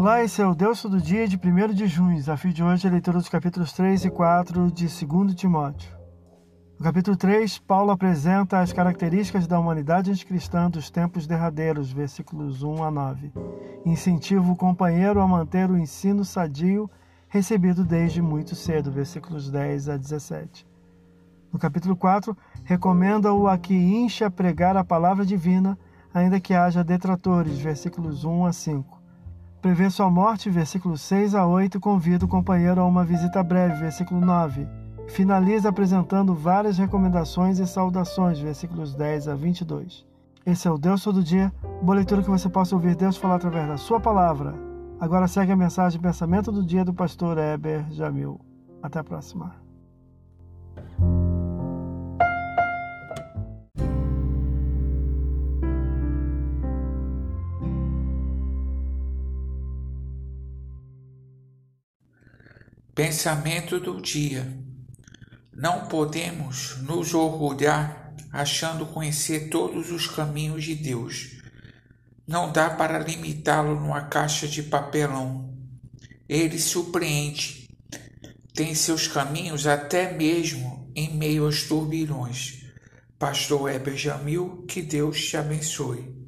Olá, esse é o Deus do Dia de 1 de junho. Desafio de hoje é a leitura dos capítulos 3 e 4 de 2 Timóteo. No capítulo 3, Paulo apresenta as características da humanidade anticristã dos tempos derradeiros, versículos 1 a 9. Incentiva o companheiro a manter o ensino sadio recebido desde muito cedo, versículos 10 a 17. No capítulo 4, recomenda-o a que inche a pregar a palavra divina, ainda que haja detratores, versículos 1 a 5 prevê sua morte, versículos 6 a 8, e convida o companheiro a uma visita breve, versículo 9. Finaliza apresentando várias recomendações e saudações, versículos 10 a 22. Esse é o Deus Todo Dia, boa leitura que você possa ouvir Deus falar através da sua palavra. Agora segue a mensagem de pensamento do dia do pastor Heber Jamil. Até a próxima. Pensamento do dia. Não podemos nos orgulhar achando conhecer todos os caminhos de Deus. Não dá para limitá-lo numa caixa de papelão. Ele surpreende. Tem seus caminhos até mesmo em meio aos turbilhões. Pastor Heber Jamil, que Deus te abençoe.